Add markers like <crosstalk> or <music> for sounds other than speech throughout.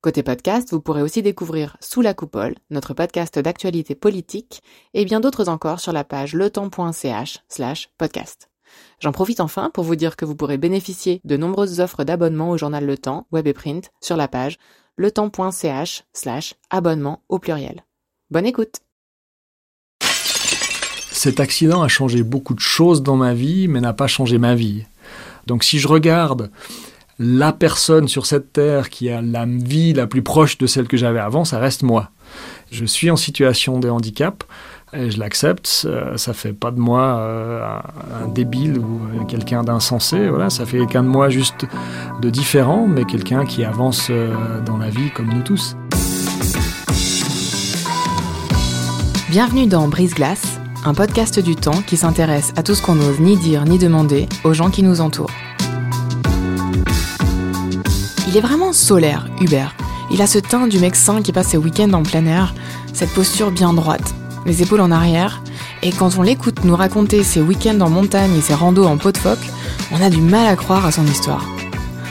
Côté podcast, vous pourrez aussi découvrir Sous la coupole, notre podcast d'actualité politique, et bien d'autres encore sur la page letemps.ch slash podcast. J'en profite enfin pour vous dire que vous pourrez bénéficier de nombreuses offres d'abonnement au journal Le Temps, web et print, sur la page letemps.ch slash abonnement au pluriel. Bonne écoute Cet accident a changé beaucoup de choses dans ma vie, mais n'a pas changé ma vie. Donc si je regarde la personne sur cette terre qui a la vie la plus proche de celle que j'avais avant, ça reste moi. Je suis en situation de handicap et je l'accepte. Euh, ça fait pas de moi euh, un débile ou euh, quelqu'un d'insensé. Voilà, ça fait quelqu'un de moi juste de différent, mais quelqu'un qui avance dans la vie comme nous tous. Bienvenue dans Brise Glace, un podcast du temps qui s'intéresse à tout ce qu'on n'ose ni dire ni demander aux gens qui nous entourent. Il est vraiment solaire, Hubert. Il a ce teint du mec sain qui passe ses week-ends en plein air, cette posture bien droite, les épaules en arrière, et quand on l'écoute nous raconter ses week-ends en montagne et ses randos en peau de phoque, on a du mal à croire à son histoire.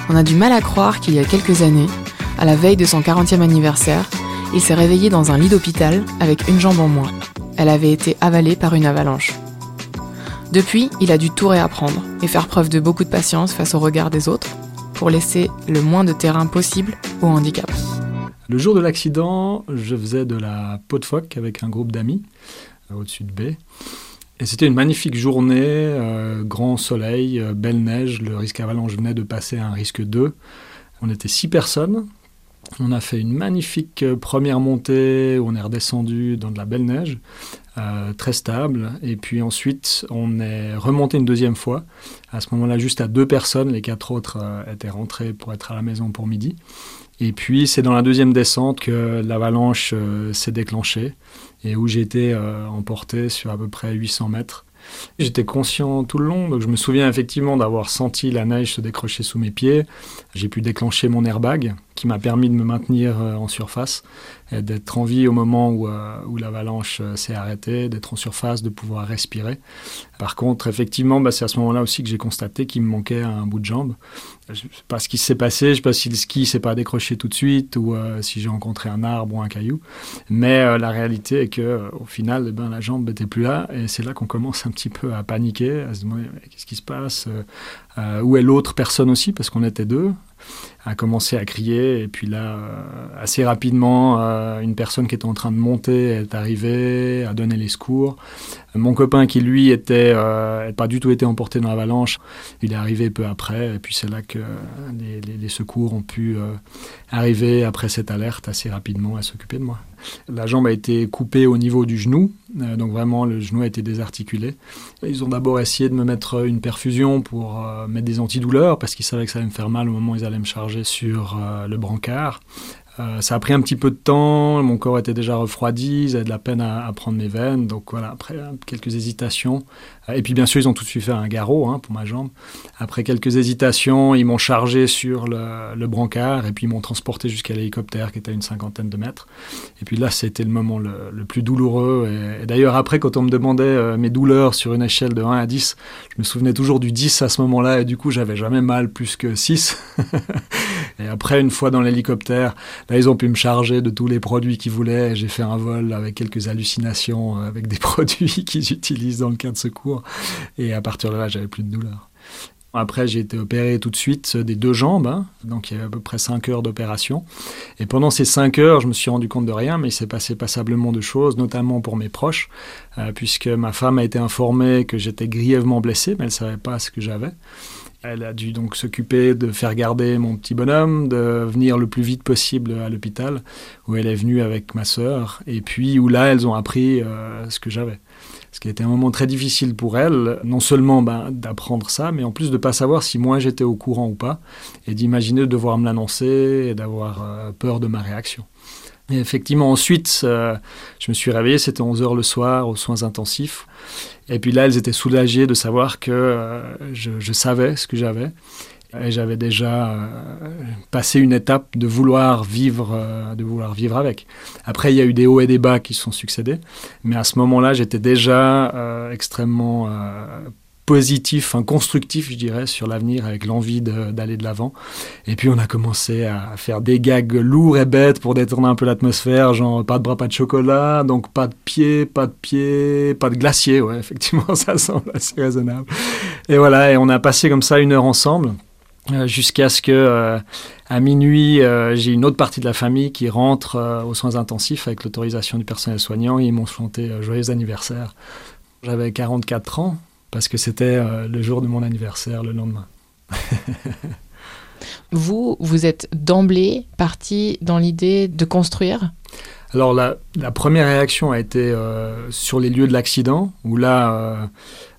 On a du mal à croire qu'il y a quelques années, à la veille de son 40e anniversaire, il s'est réveillé dans un lit d'hôpital avec une jambe en moins. Elle avait été avalée par une avalanche. Depuis, il a dû tout réapprendre et faire preuve de beaucoup de patience face au regard des autres, pour laisser le moins de terrain possible au handicap. Le jour de l'accident, je faisais de la peau de phoque avec un groupe d'amis euh, au-dessus de baie. Et c'était une magnifique journée, euh, grand soleil, euh, belle neige, le risque avalanche venait de passer à un risque 2. On était six personnes. On a fait une magnifique première montée on est redescendu dans de la belle neige, très stable. Et puis ensuite, on est remonté une deuxième fois. À ce moment-là, juste à deux personnes. Les quatre autres étaient rentrés pour être à la maison pour midi. Et puis c'est dans la deuxième descente que l'avalanche euh, s'est déclenchée et où j'ai été euh, emporté sur à peu près 800 mètres. J'étais conscient tout le long, donc je me souviens effectivement d'avoir senti la neige se décrocher sous mes pieds. J'ai pu déclencher mon airbag qui m'a permis de me maintenir euh, en surface d'être en vie au moment où, euh, où l'avalanche euh, s'est arrêtée, d'être en surface, de pouvoir respirer. Par contre, effectivement, bah, c'est à ce moment-là aussi que j'ai constaté qu'il me manquait un bout de jambe. Je ne sais pas ce qui s'est passé, je ne sais pas si le ski s'est pas décroché tout de suite ou si j'ai rencontré un arbre ou un caillou. Mais la réalité est que au final, eh ben, la jambe n'était plus là et c'est là qu'on commence un petit peu à paniquer, à se demander qu'est-ce qui se passe, où est l'autre personne aussi, parce qu'on était deux a commencé à crier. Et puis là, euh, assez rapidement, euh, une personne qui était en train de monter est arrivée, a donné les secours. Mon copain qui, lui, était euh, pas du tout été emporté dans l'avalanche, il est arrivé peu après. Et puis c'est là que les, secours ont pu arriver après cette alerte assez rapidement à s'occuper de moi. La jambe a été coupée au niveau du genou, donc vraiment le genou a été désarticulé. Ils ont d'abord essayé de me mettre une perfusion pour mettre des antidouleurs parce qu'ils savaient que ça allait me faire mal au moment où ils allaient me charger sur euh, le brancard. Euh, ça a pris un petit peu de temps, mon corps était déjà refroidi, j'avais de la peine à, prendre mes veines, donc voilà, après quelques hésitations. Et puis bien sûr, ils ont tout de suite fait un garrot hein, pour ma jambe. Après quelques hésitations, ils m'ont chargé sur le, brancard et puis ils m'ont transporté jusqu'à l'hélicoptère qui était à une cinquantaine de mètres. Et puis là, c'était le moment le, plus douloureux. Et, d'ailleurs, après, quand on me demandait euh, mes douleurs sur une échelle de 1 à 10, je me souvenais toujours du 10 à ce moment-là et du coup, j'avais jamais mal plus que 6. <laughs> et après, une fois dans l'hélicoptère, Là, ils ont pu me charger de tous les produits qu'ils voulaient. J'ai fait un vol avec quelques hallucinations, euh, avec des <laughs> produits qu'ils utilisent dans le cas de secours. Et à partir de là, j'avais plus de douleur. Après, j'ai été opéré tout de suite des deux jambes, hein. donc il y a à peu près 5 heures d'opération. Et pendant ces 5 heures, je me suis rendu compte de rien, mais il s'est passé passablement de choses, notamment pour mes proches, euh, puisque ma femme a été informée que j'étais grièvement blessé, mais elle ne savait pas ce que j'avais. Elle a dû donc s'occuper de faire garder mon petit bonhomme, de venir le plus vite possible à l'hôpital, où elle est venue avec ma sœur, et puis où là, elles ont appris euh, ce que j'avais. Ce qui a été un moment très difficile pour elles, non seulement ben, d'apprendre ça, mais en plus de ne pas savoir si moi j'étais au courant ou pas, et d'imaginer de devoir me l'annoncer et d'avoir euh, peur de ma réaction. Et effectivement, ensuite, je me suis réveillé, c'était 11 heures le soir, aux soins intensifs. Et puis là, elles étaient soulagées de savoir que je, je savais ce que j'avais. Et j'avais déjà euh, passé une étape de vouloir vivre, euh, de vouloir vivre avec. Après, il y a eu des hauts et des bas qui se sont succédés, mais à ce moment-là, j'étais déjà euh, extrêmement positif, un constructif, je dirais, sur l'avenir, avec l'envie d'aller de l'avant. Et puis on a commencé à faire des gags lourds et bêtes pour détourner un peu l'atmosphère, genre pas de bras, pas de chocolat, donc pas de pied, pas de pied, pas de glacier. Ouais, <laughs> effectivement, ça semble assez raisonnable. Et voilà, et on a passé comme ça une heure ensemble. Euh, jusqu'à ce que euh, à minuit euh, j'ai une autre partie de la famille qui rentre aux soins intensifs avec l'autorisation du personnel soignant et ils m'ont chanté joyeux anniversaire. J'avais 44 ans parce que c'était le jour de mon anniversaire le lendemain. <laughs> vous, vous êtes d'emblée parti dans l'idée de construire? Alors la, la, première réaction a été sur les lieux de l'accident, où là,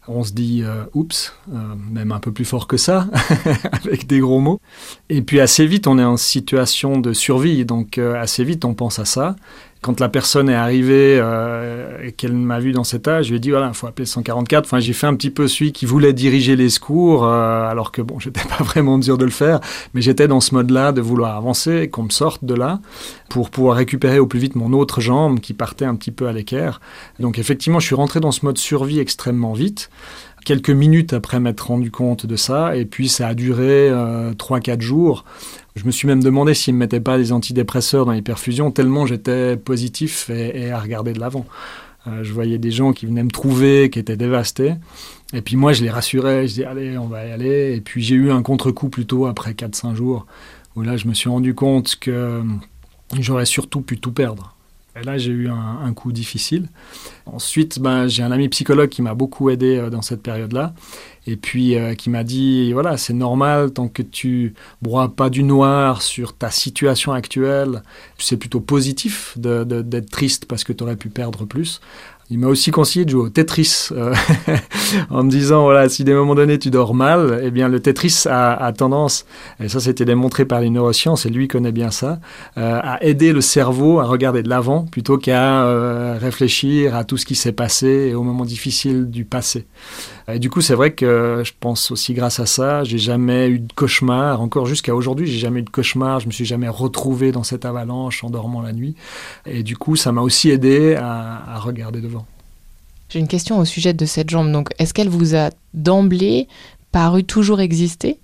on se dit euh, oups, euh, même un peu plus fort que ça, <laughs> avec des gros mots. Et puis assez vite, on est en situation de survie, donc euh, assez vite, on pense à ça. Quand la personne est arrivée euh, et qu'elle m'a vu dans cet âge, je lui ai dit voilà, il faut appeler 144. Enfin, j'ai fait un petit peu celui qui voulait diriger les secours, euh, alors que bon, <laughs> j'étais pas vraiment en mesure de le faire, mais j'étais dans ce mode-là de vouloir avancer qu'on me sorte de là pour pouvoir récupérer au plus vite mon autre jambe qui partait un petit peu à l'équerre. Donc effectivement, je suis rentré dans ce mode survie extrêmement vite quelques minutes après m'être rendu compte de ça, et puis ça a duré euh, 3-4 jours. Je me suis même demandé s'ils ne mettaient pas des antidépresseurs dans les perfusions, tellement j'étais positif et, à regarder de l'avant. Euh, je voyais des gens qui venaient me trouver, qui étaient dévastés. Et puis moi, je les rassurais, je disais, allez, on va y aller. Et puis j'ai eu un contre-coup plutôt après 4-5 jours, où là, je me suis rendu compte que j'aurais surtout pu tout perdre. Et là, j'ai eu un, coup difficile. Ensuite, ben, j'ai un ami psychologue qui m'a beaucoup aidé euh, dans cette période-là. Et puis, euh, qui m'a dit voilà, c'est normal, tant que tu broies pas du noir sur ta situation actuelle, c'est plutôt positif d'être triste parce que tu aurais pu perdre plus. Il m'a aussi conseillé de jouer au Tetris euh, <laughs> en me disant voilà si des moments donnés tu dors mal, eh bien le Tetris a, tendance et ça c'était démontré par les neurosciences et lui connaît bien ça euh, à aider le cerveau à regarder de l'avant plutôt qu'à euh, réfléchir à tout ce qui s'est passé et aux moments difficiles du passé. Du coup c'est vrai que je pense aussi grâce à ça j'ai jamais eu de cauchemar encore jusqu'à aujourd'hui j'ai jamais eu de cauchemar je me suis jamais retrouvé dans cette avalanche en dormant la nuit et du coup ça m'a aussi aidé à, à regarder devant. J'ai une question au sujet de cette jambe. Donc, est-ce qu'elle vous a d'emblée paru toujours exister?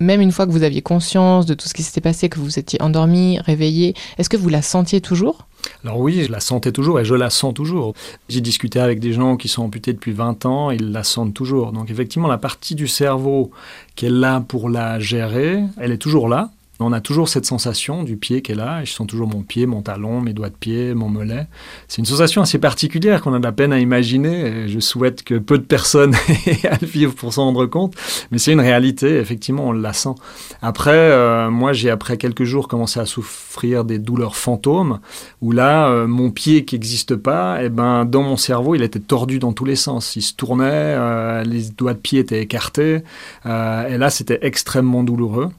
Même une fois que vous aviez conscience de tout ce qui s'était passé, que vous étiez endormi, réveillé, est-ce que vous la sentiez toujours? Alors oui, je la sentais toujours et je la sens toujours. J'ai discuté avec des gens qui sont amputés depuis 20 ans, ils la sentent toujours. Donc effectivement, la partie du cerveau qui est là pour la gérer, elle est toujours là. On a toujours cette sensation du pied qui est là, je sens toujours mon pied, mon talon, mes doigts de pied, mon mollet. C'est une sensation assez particulière qu'on a de la peine à imaginer, et je souhaite que peu de personnes <laughs> aient à le vivre pour s'en rendre compte, mais c'est une réalité, effectivement, on la sent. Après, euh, moi, j'ai après quelques jours commencé à souffrir des douleurs fantômes, où là, euh, mon pied qui n'existe pas, eh ben, dans mon cerveau, il était tordu dans tous les sens. Il se tournait, euh, les doigts de pied étaient écartés, et là, c'était extrêmement douloureux.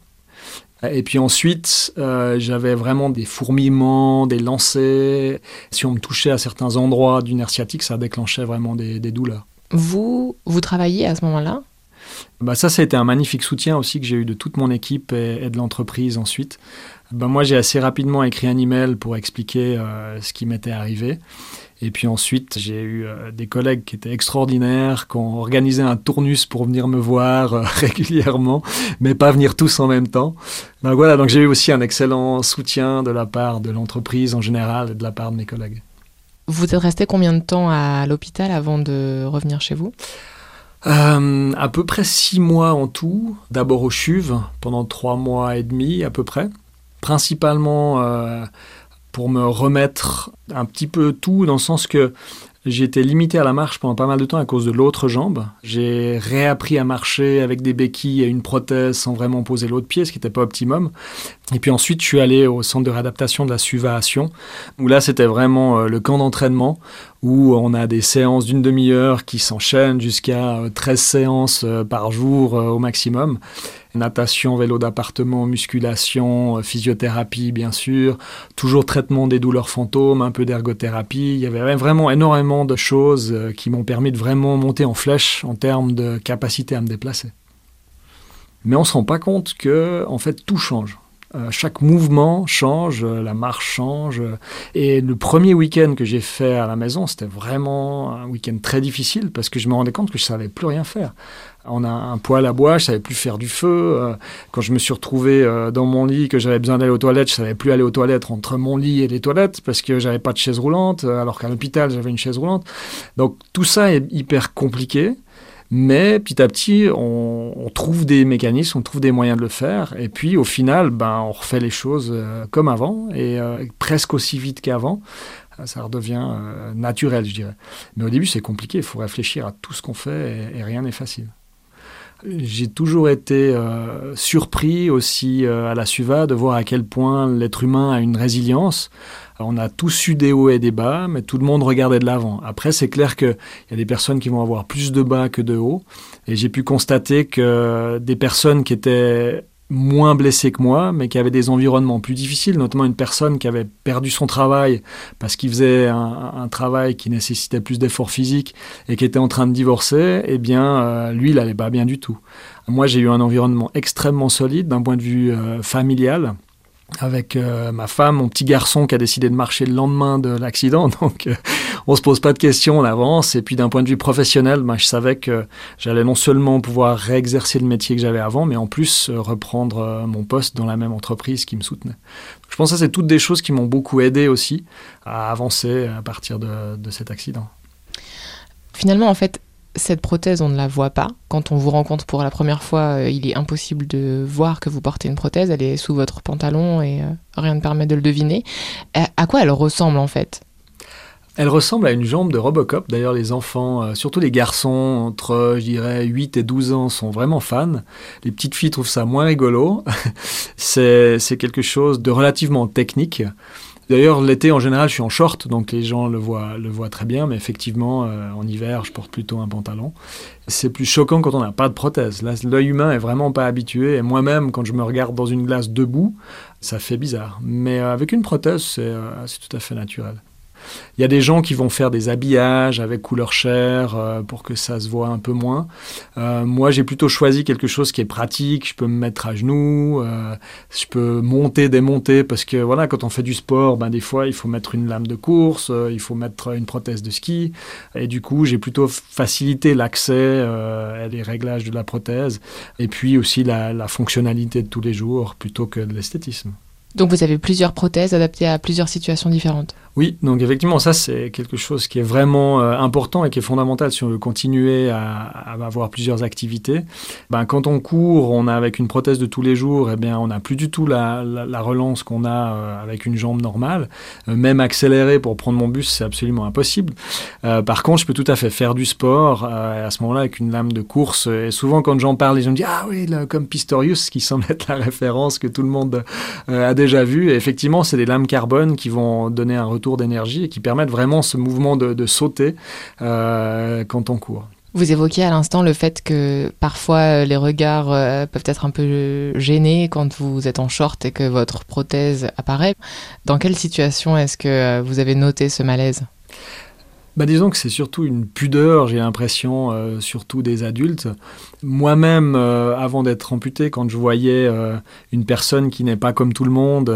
Et puis ensuite, euh, j'avais vraiment des fourmillements, des lancers. Si on me touchait à certains endroits du nerf sciatique, ça déclenchait vraiment des, douleurs. Vous, vous travaillez à ce moment-là? Bah ça, ça a été un magnifique soutien aussi que j'ai eu de toute mon équipe et, de l'entreprise ensuite. Bah moi, j'ai assez rapidement écrit un email pour expliquer euh, ce qui m'était arrivé. Et puis ensuite, j'ai eu euh, des collègues qui étaient extraordinaires, qui ont organisé un tournus pour venir me voir euh, <laughs> régulièrement, mais pas venir tous en même temps. Donc voilà, donc j'ai eu aussi un excellent soutien de la part de l'entreprise en général et de la part de mes collègues. Vous êtes resté combien de temps à l'hôpital avant de revenir chez vous? Euh, À peu près six mois en tout. D'abord au CHUV, pendant trois mois et demi à peu près. Principalement pour me remettre un petit peu tout, dans le sens que j'ai été limité à la marche pendant pas mal de temps à cause de l'autre jambe. J'ai réappris à marcher avec des béquilles et une prothèse sans vraiment poser l'autre pied, ce qui n'était pas optimum. Et puis ensuite, je suis allé au centre de réadaptation de la SUVAation, où là, c'était vraiment euh, le camp d'entraînement, où on a des séances d'une demi-heure qui s'enchaînent jusqu'à 13 séances par jour au maximum natation, vélo d'appartement, musculation, euh, physiothérapie bien sûr, toujours traitement des douleurs fantômes, un peu d'ergothérapie. Il y avait vraiment énormément de choses euh, qui m'ont permis de vraiment monter en flèche en termes de capacité à me déplacer. Mais on ne se rend pas compte que en fait tout change. Euh, chaque mouvement change, la marche change. Et le premier week-end que j'ai fait à la maison, c'était vraiment un week-end très difficile parce que je me rendais compte que je savais plus rien faire. On a un poêle à bois, je savais plus faire du feu. Euh, quand je me suis retrouvé euh, dans mon lit, que j'avais besoin d'aller aux toilettes, je savais plus aller aux toilettes entre mon lit et les toilettes parce que j'avais pas de chaise roulante, euh, alors qu'à l'hôpital j'avais une chaise roulante. Donc tout ça est hyper compliqué. Mais petit à petit, on, trouve des mécanismes, on trouve des moyens de le faire. Et puis au final, ben, on refait les choses comme avant et presque aussi vite qu'avant. Ça redevient naturel, je dirais. Mais au début, c'est compliqué. Il faut réfléchir à tout ce qu'on fait et rien n'est facile. J'ai toujours été euh, surpris aussi euh, à la SUVA de voir à quel point l'être humain a une résilience. on a tous eu des hauts et des bas, mais tout le monde regardait de l'avant. Après, c'est clair qu'il y a des personnes qui vont avoir plus de bas que de hauts. Et j'ai pu constater que des personnes qui étaient moins blessé que moi, mais qui avait des environnements plus difficiles, notamment une personne qui avait perdu son travail parce qu'il faisait un, travail qui nécessitait plus d'efforts physiques et qui était en train de divorcer, eh bien, euh, lui, il n'allait pas bien du tout. Moi, j'ai eu un environnement extrêmement solide d'un point de vue euh, familial avec euh, ma femme, mon petit garçon qui a décidé de marcher le lendemain de l'accident. <laughs> Donc, on se pose pas de questions, on avance. Et puis, d'un point de vue professionnel, ben, je savais que j'allais non seulement pouvoir réexercer le métier que j'avais avant, mais en plus euh, reprendre mon poste dans la même entreprise qui me soutenait. je pense que c'est toutes des choses qui m'ont beaucoup aidé aussi à avancer à partir de, cet accident. Finalement, en fait, cette prothèse, on ne la voit pas. Quand on vous rencontre pour la première fois, euh, il est impossible de voir que vous portez une prothèse. Elle est sous votre pantalon et euh, rien ne permet de le deviner. à quoi elle ressemble en fait? Elle ressemble à une jambe de Robocop. D'ailleurs, les enfants, euh, surtout les garçons entre, je dirais, 8 et 12 ans, sont vraiment fans. Les petites filles trouvent ça moins rigolo. <laughs> c'est quelque chose de relativement technique. D'ailleurs, l'été, en général, je suis en short, donc les gens le voient, le voient très bien, mais effectivement, euh, en hiver, je porte plutôt un pantalon. C'est plus choquant quand on n'a pas de prothèse. L'œil humain est vraiment pas habitué, et moi-même, quand je me regarde dans une glace debout, ça fait bizarre. Mais euh, avec une prothèse, c'est tout à fait naturel. Il y a des gens qui vont faire des habillages avec couleur chair euh, pour que ça se voit un peu moins. Euh, moi, j'ai plutôt choisi quelque chose qui est pratique. Je peux me mettre à genoux, euh, je peux monter, démonter parce que voilà, quand on fait du sport, ben des fois il faut mettre une lame de course, il faut mettre une prothèse de ski, et du coup j'ai plutôt facilité l'accès et les réglages de la prothèse, et puis aussi la fonctionnalité de tous les jours plutôt que de l'esthétisme. Donc vous avez plusieurs prothèses adaptées à plusieurs situations différentes. Oui, donc effectivement, ça c'est quelque chose qui est vraiment euh, important et qui est fondamental si on veut continuer à, avoir plusieurs activités. Ben, quand on court, on a avec une prothèse de tous les jours, eh bien, on n'a plus du tout la, relance qu'on a euh, avec une jambe normale. Euh, même accélérer pour prendre mon bus, c'est absolument impossible. par contre, je peux tout à fait faire du sport à ce moment-là avec une lame de course. Et souvent, quand j'en parle, les gens me disent Ah oui, comme Pistorius, qui semble être la référence que tout le monde a déjà vu. Et effectivement, c'est des lames carbone qui vont donner un retour d'énergie et qui permettent vraiment ce mouvement de, sauter euh, quand on court. Vous évoquiez à l'instant le fait que parfois euh, les regards euh, peuvent être un peu gênés quand vous êtes en short et que votre prothèse apparaît. Dans quelle situation est-ce que vous avez noté ce malaise? Bah disons que c'est surtout une pudeur, j'ai l'impression, euh, surtout des adultes. Moi-même, euh, avant d'être amputé, quand je voyais euh, une personne qui n'est pas comme tout le monde,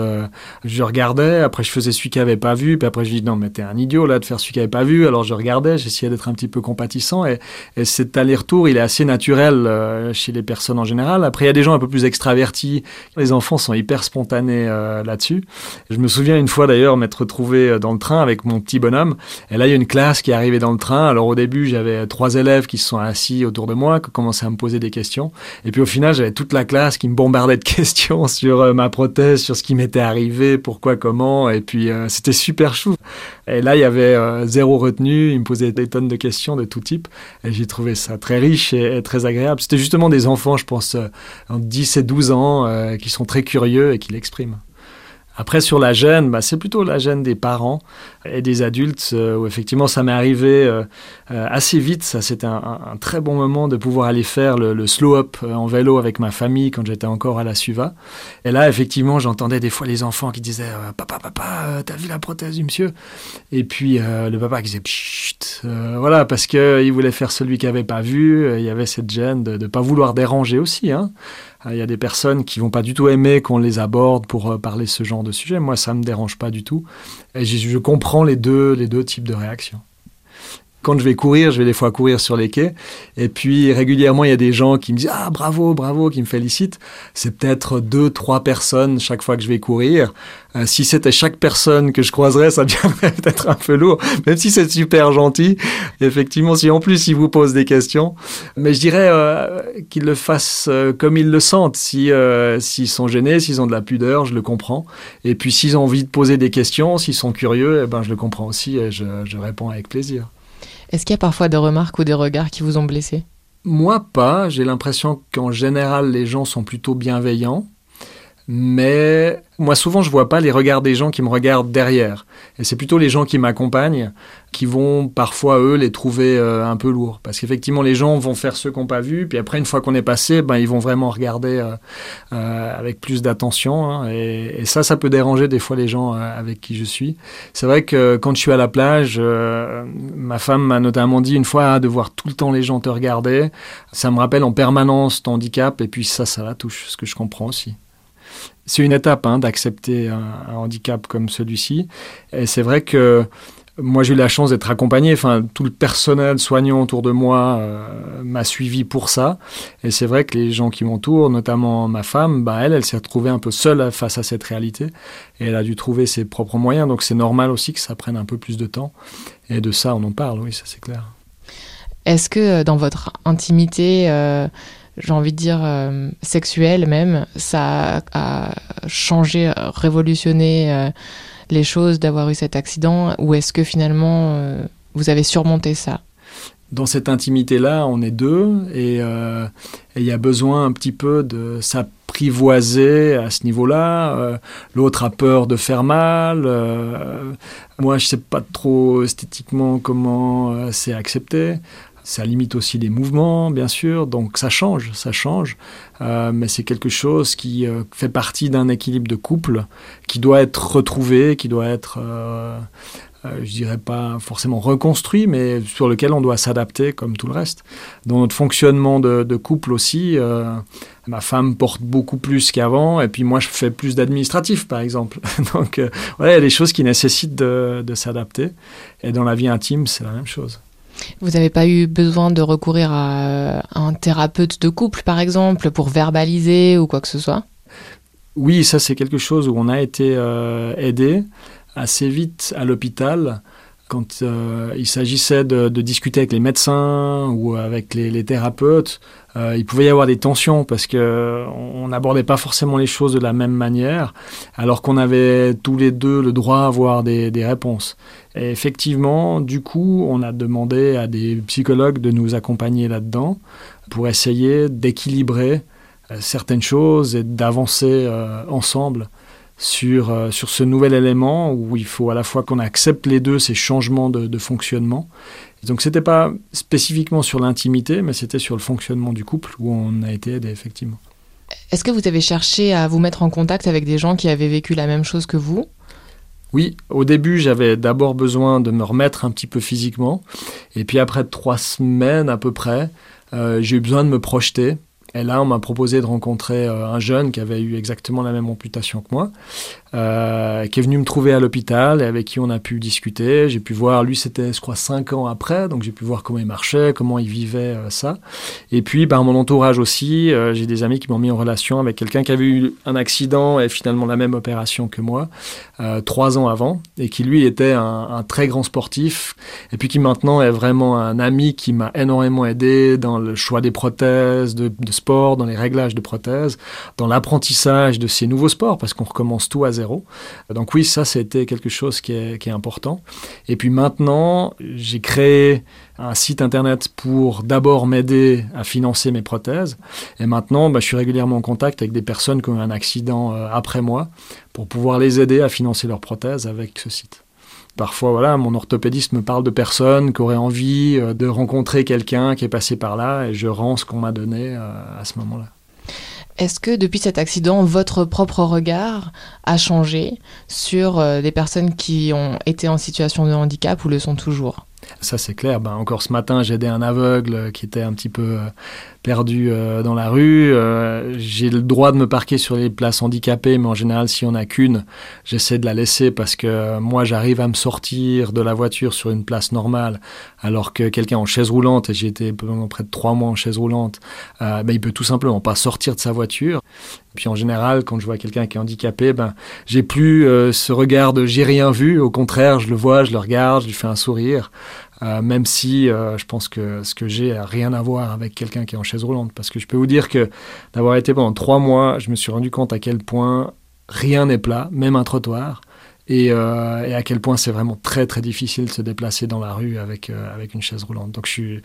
je regardais, après je faisais celui qui n'avait pas vu, puis après je dis non mais t'es un idiot là de faire celui qui n'avait pas vu, alors je regardais, j'essayais d'être un petit peu compatissant, et, et cet aller-retour, il est assez naturel chez les personnes en général. Après il y a des gens un peu plus extravertis, les enfants sont hyper spontanés là-dessus. Je me souviens une fois d'ailleurs m'être retrouvé dans le train avec mon petit bonhomme, et là il y a une classe qui est arrivé dans le train. Alors au début, j'avais trois élèves qui se sont assis autour de moi, qui commençaient à me poser des questions. Et puis au final, j'avais toute la classe qui me bombardait de <laughs> questions sur euh, ma prothèse, sur ce qui m'était arrivé, pourquoi, comment. Et puis euh, c'était super chou. Et là, il y avait euh, zéro retenue. Ils me posaient des tonnes de questions de tout type. Et j'ai trouvé ça très riche et, très agréable. C'était justement des enfants, je pense, en 10 et 12 ans, qui sont très curieux et qui l'expriment. Après, sur la gêne, bah, c'est plutôt la gêne des parents et des adultes, euh, où effectivement, ça m'est arrivé euh, euh, assez vite. Ça, c'était un, très bon moment de pouvoir aller faire le, le slow-up en vélo avec ma famille quand j'étais encore à la Suva. Et là, effectivement, j'entendais des fois les enfants qui disaient Papa, papa, t'as vu la prothèse du monsieur? Et puis le papa qui disait Chut Voilà, parce qu'il voulait faire celui qui n'avait pas vu. Il y avait cette gêne de ne pas vouloir déranger aussi. Hein. Il y a des personnes qui vont pas du tout aimer qu'on les aborde pour parler ce genre de sujet. Moi, ça me dérange pas du tout. Et je comprends les deux, les deux types de réactions quand je vais courir, je vais des fois courir sur les quais. Et puis régulièrement, il y a des gens qui me disent Ah, bravo, bravo, qui me félicitent. C'est peut-être deux, trois personnes chaque fois que je vais courir. Euh, si c'était chaque personne que je croiserais, ça deviendrait <laughs> peut-être un peu lourd, même si c'est super gentil. Effectivement, si en plus ils vous posent des questions. Mais je dirais euh, qu'ils le fassent euh, comme ils le sentent. Si s'ils sont gênés, s'ils ont de la pudeur, je le comprends. Et puis s'ils ont envie de poser des questions, s'ils sont curieux, eh ben, je le comprends aussi et je, je réponds avec plaisir. Est-ce qu'il y a parfois des remarques ou des regards qui vous ont blessé? Moi, pas. J'ai l'impression qu'en général, les gens sont plutôt bienveillants. Mais moi, souvent, je vois pas les regards des gens qui me regardent derrière. Et c'est plutôt les gens qui m'accompagnent qui vont parfois, eux, les trouver euh, un peu lourds. Parce qu'effectivement, les gens vont faire ceux qu'on n'a pas vu. Puis après, une fois qu'on est passé, ben, ils vont vraiment regarder euh, euh, avec plus d'attention. Hein. et, ça, ça peut déranger des fois les gens avec qui je suis. C'est vrai que quand je suis à la plage, ma femme m'a notamment dit une fois ah, de voir tout le temps les gens te regarder. Ça me rappelle en permanence ton handicap. Et puis ça, ça la touche, ce que je comprends aussi c'est une étape hein, d'accepter un, handicap comme celui-ci. Et c'est vrai que moi, j'ai eu la chance d'être accompagné. Enfin, tout le personnel soignant autour de moi euh, m'a suivi pour ça. Et c'est vrai que les gens qui m'entourent, notamment ma femme, bah, elle, elle s'est retrouvée un peu seule face à cette réalité. Et elle a dû trouver ses propres moyens. Donc, c'est normal aussi que ça prenne un peu plus de temps. Et de ça, on en parle, oui, ça c'est clair. Est-ce que euh, dans votre intimité, euh, j'ai envie de dire, euh, sexuelle même. Ça a, changé, révolutionné euh, les choses d'avoir eu cet accident Ou est-ce que finalement, euh, vous avez surmonté ça? Dans cette intimité-là, on est deux et il y a besoin un petit peu de s'apprivoiser à ce niveau-là. L'autre a peur de faire mal. moi, je sais pas trop esthétiquement comment c'est accepté. Ça limite aussi les mouvements, bien sûr, donc ça change, ça change, euh, mais c'est quelque chose qui euh, fait partie d'un équilibre de couple qui doit être retrouvé, qui doit être, euh, je dirais pas forcément reconstruit, mais sur lequel on doit s'adapter comme tout le reste. Dans notre fonctionnement de, couple aussi, ma femme porte beaucoup plus qu'avant, et puis moi je fais plus d'administratif, par exemple. <laughs> donc voilà, il y a des choses qui nécessitent de s'adapter, et dans la vie intime, c'est la même chose. Vous n'avez pas eu besoin de recourir à un thérapeute de couple, par exemple, pour verbaliser ou quoi que ce soit? Oui, ça c'est quelque chose où on a été euh, aidé assez vite à l'hôpital quand euh, il s'agissait de, discuter avec les médecins ou avec les, thérapeutes, euh, il pouvait y avoir des tensions parce que on n'abordait pas forcément les choses de la même manière, alors qu'on avait tous les deux le droit à avoir des, réponses. Et effectivement, du coup, on a demandé à des psychologues de nous accompagner là-dedans pour essayer d'équilibrer euh, certaines choses et d'avancer ensemble sur, euh, sur ce nouvel élément où il faut à la fois qu'on accepte les deux, ces changements de, de fonctionnement. Et donc c'était pas spécifiquement sur l'intimité, mais c'était sur le fonctionnement du couple où on a été aidé effectivement. Est-ce que vous avez cherché à vous mettre en contact avec des gens qui avaient vécu la même chose que vous? Oui, au début, j'avais d'abord besoin de me remettre un petit peu physiquement. Et puis après trois semaines à peu près, euh, j'ai eu besoin de me projeter et là, on m'a proposé de rencontrer euh, un jeune qui avait eu exactement la même amputation que moi, euh, qui est venu me trouver à l'hôpital et avec qui on a pu discuter. J'ai pu voir, lui, c'était, je crois, cinq ans après, donc j'ai pu voir comment il marchait, comment il vivait euh, ça. Et puis, par mon entourage aussi, j'ai des amis qui m'ont mis en relation avec quelqu'un qui avait eu un accident et finalement la même opération que moi, trois ans avant, et qui lui était un, un, très grand sportif, et puis qui maintenant est vraiment un ami qui m'a énormément aidé dans le choix des prothèses, de, de sport, dans les réglages de prothèses, dans l'apprentissage de ces nouveaux sports, parce qu'on recommence tout à zéro. Donc oui, ça, c'était quelque chose qui est, important. Et puis maintenant, j'ai créé un site internet pour d'abord m'aider à financer mes prothèses. Et maintenant, bah, je suis régulièrement en contact avec des personnes qui ont eu un accident euh, après moi pour pouvoir les aider à financer leurs prothèses avec ce site. Parfois, voilà, mon orthopédiste me parle de personnes qui auraient envie euh, de rencontrer quelqu'un qui est passé par là et je rends ce qu'on m'a donné euh, à ce moment-là. Est-ce que depuis cet accident, votre propre regard a changé sur euh, des personnes qui ont été en situation de handicap ou le sont toujours? Ça, c'est clair. Ben, encore ce matin, j'ai aidé un aveugle qui était un petit peu perdu euh, dans la rue. Euh, j'ai le droit de me parquer sur les places handicapées, mais en général, si on a qu'une, j'essaie de la laisser parce que euh, moi, j'arrive à me sortir de la voiture sur une place normale, alors que quelqu'un en chaise roulante, et j'ai été pendant près de trois mois en chaise roulante, ben, il peut tout simplement pas sortir de sa voiture. Puis en général, quand je vois quelqu'un qui est handicapé, ben, j'ai plus ce regard de j'ai rien vu. Au contraire, je le vois, je le regarde, je lui fais un sourire. Euh, même si euh, je pense que ce que j'ai a rien à voir avec quelqu'un qui est en chaise roulante. Parce que je peux vous dire que d'avoir été pendant trois mois, je me suis rendu compte à quel point rien n'est plat, même un trottoir. Et, euh, à quel point c'est vraiment très très difficile de se déplacer dans la rue avec, avec une chaise roulante. Donc je suis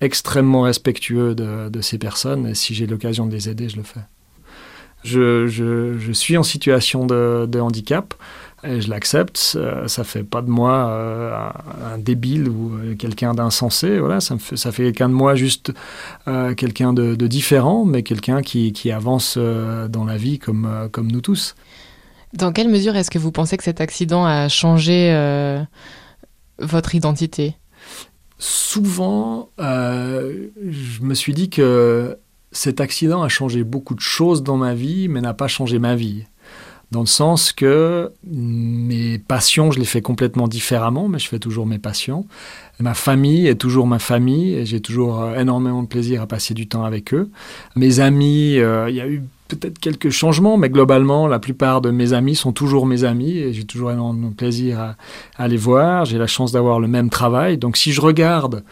extrêmement respectueux de, ces personnes et si j'ai l'occasion de les aider, je le fais. Je, je, suis en situation de, de handicap et je l'accepte. Euh, ça fait pas de moi euh, un, débile ou euh, quelqu'un d'insensé. Voilà, ça, fait, ça fait quelqu'un de moi juste quelqu'un de, différent, mais quelqu'un qui, qui avance dans la vie comme, comme nous tous. Dans quelle mesure est-ce que vous pensez que cet accident a changé votre identité? Souvent, je me suis dit que cet accident a changé beaucoup de choses dans ma vie, mais n'a pas changé ma vie dans le sens que mes passions, je les fais complètement différemment, mais je fais toujours mes passions. Ma famille est toujours ma famille et j'ai toujours euh, énormément de plaisir à passer du temps avec eux. Mes amis, euh, il y a eu peut-être quelques changements, mais globalement, la plupart de mes amis sont toujours mes amis et j'ai toujours énormément de plaisir à, à les voir. J'ai la chance d'avoir le même travail. Donc si je regarde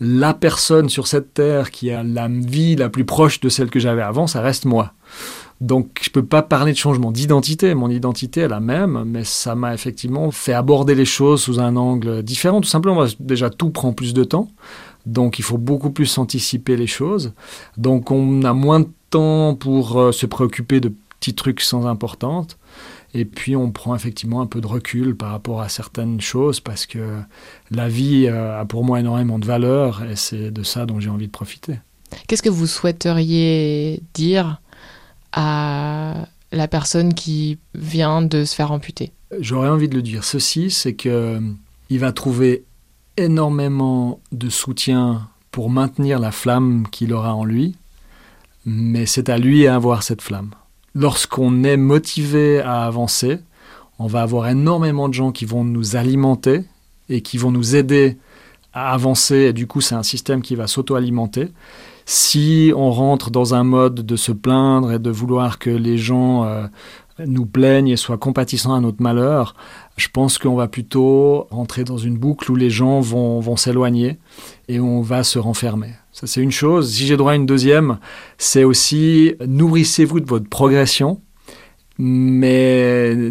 la personne sur cette terre qui a la vie la plus proche de celle que j'avais avant, ça reste moi. Donc je ne peux pas parler de changement d'identité. Mon identité est la même, mais ça m'a effectivement fait aborder les choses sous un angle différent. Tout simplement, déjà tout prend plus de temps. Donc il faut beaucoup plus anticiper les choses. Donc on a moins de temps pour euh, se préoccuper de petits trucs sans importance. Et puis on prend effectivement un peu de recul par rapport à certaines choses parce que la vie euh, a pour moi énormément de valeur et c'est de ça dont j'ai envie de profiter. Qu'est-ce que vous souhaiteriez dire à la personne qui vient de se faire amputer J'aurais envie de le dire. Ceci, c'est que il va trouver énormément de soutien pour maintenir la flamme qu'il aura en lui, mais c'est à lui à avoir cette flamme. Lorsqu'on est motivé à avancer, on va avoir énormément de gens qui vont nous alimenter et qui vont nous aider à avancer, et du coup c'est un système qui va s'auto-alimenter. Si on rentre dans un mode de se plaindre et de vouloir que les gens euh, nous plaignent et soient compatissants à notre malheur, je pense qu'on va plutôt rentrer dans une boucle où les gens vont, vont s'éloigner et on va se renfermer. Ça, c'est une chose. Si j'ai droit à une deuxième, c'est aussi nourrissez-vous de votre progression, mais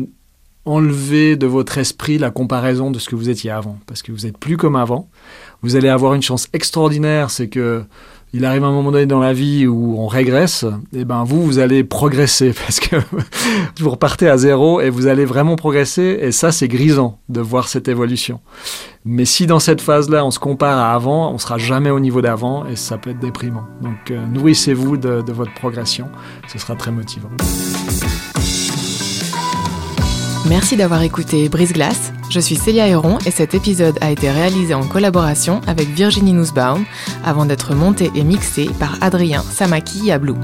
enlevez de votre esprit la comparaison de ce que vous étiez avant, parce que vous n'êtes plus comme avant. Vous allez avoir une chance extraordinaire, c'est que il arrive un moment donné dans la vie où on régresse, et ben vous, vous allez progresser <laughs> parce que vous repartez à zéro et vous allez vraiment progresser. Et ça, c'est grisant de voir cette évolution. Mais si dans cette phase-là, on se compare à avant, on sera jamais au niveau d'avant et ça peut être déprimant. Donc euh, nourrissez-vous de votre progression, ce sera très motivant. Merci d'avoir écouté Brise Glace. Je suis Célia Héron et cet épisode a été réalisé en collaboration avec Virginie Nussbaum avant d'être monté et mixé par Adrien Samaki Yablou.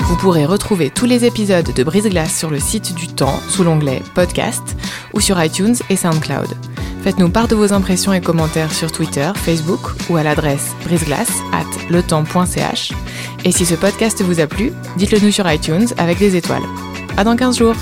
Vous pourrez retrouver tous les épisodes de Brise Glace sur le site du Temps sous l'onglet Podcast ou sur iTunes et SoundCloud. Faites-nous part de vos impressions et commentaires sur Twitter, Facebook ou à l'adresse briseglace at letemps.ch. Et si ce podcast vous a plu, dites-le nous sur iTunes avec des étoiles. À dans 15 jours!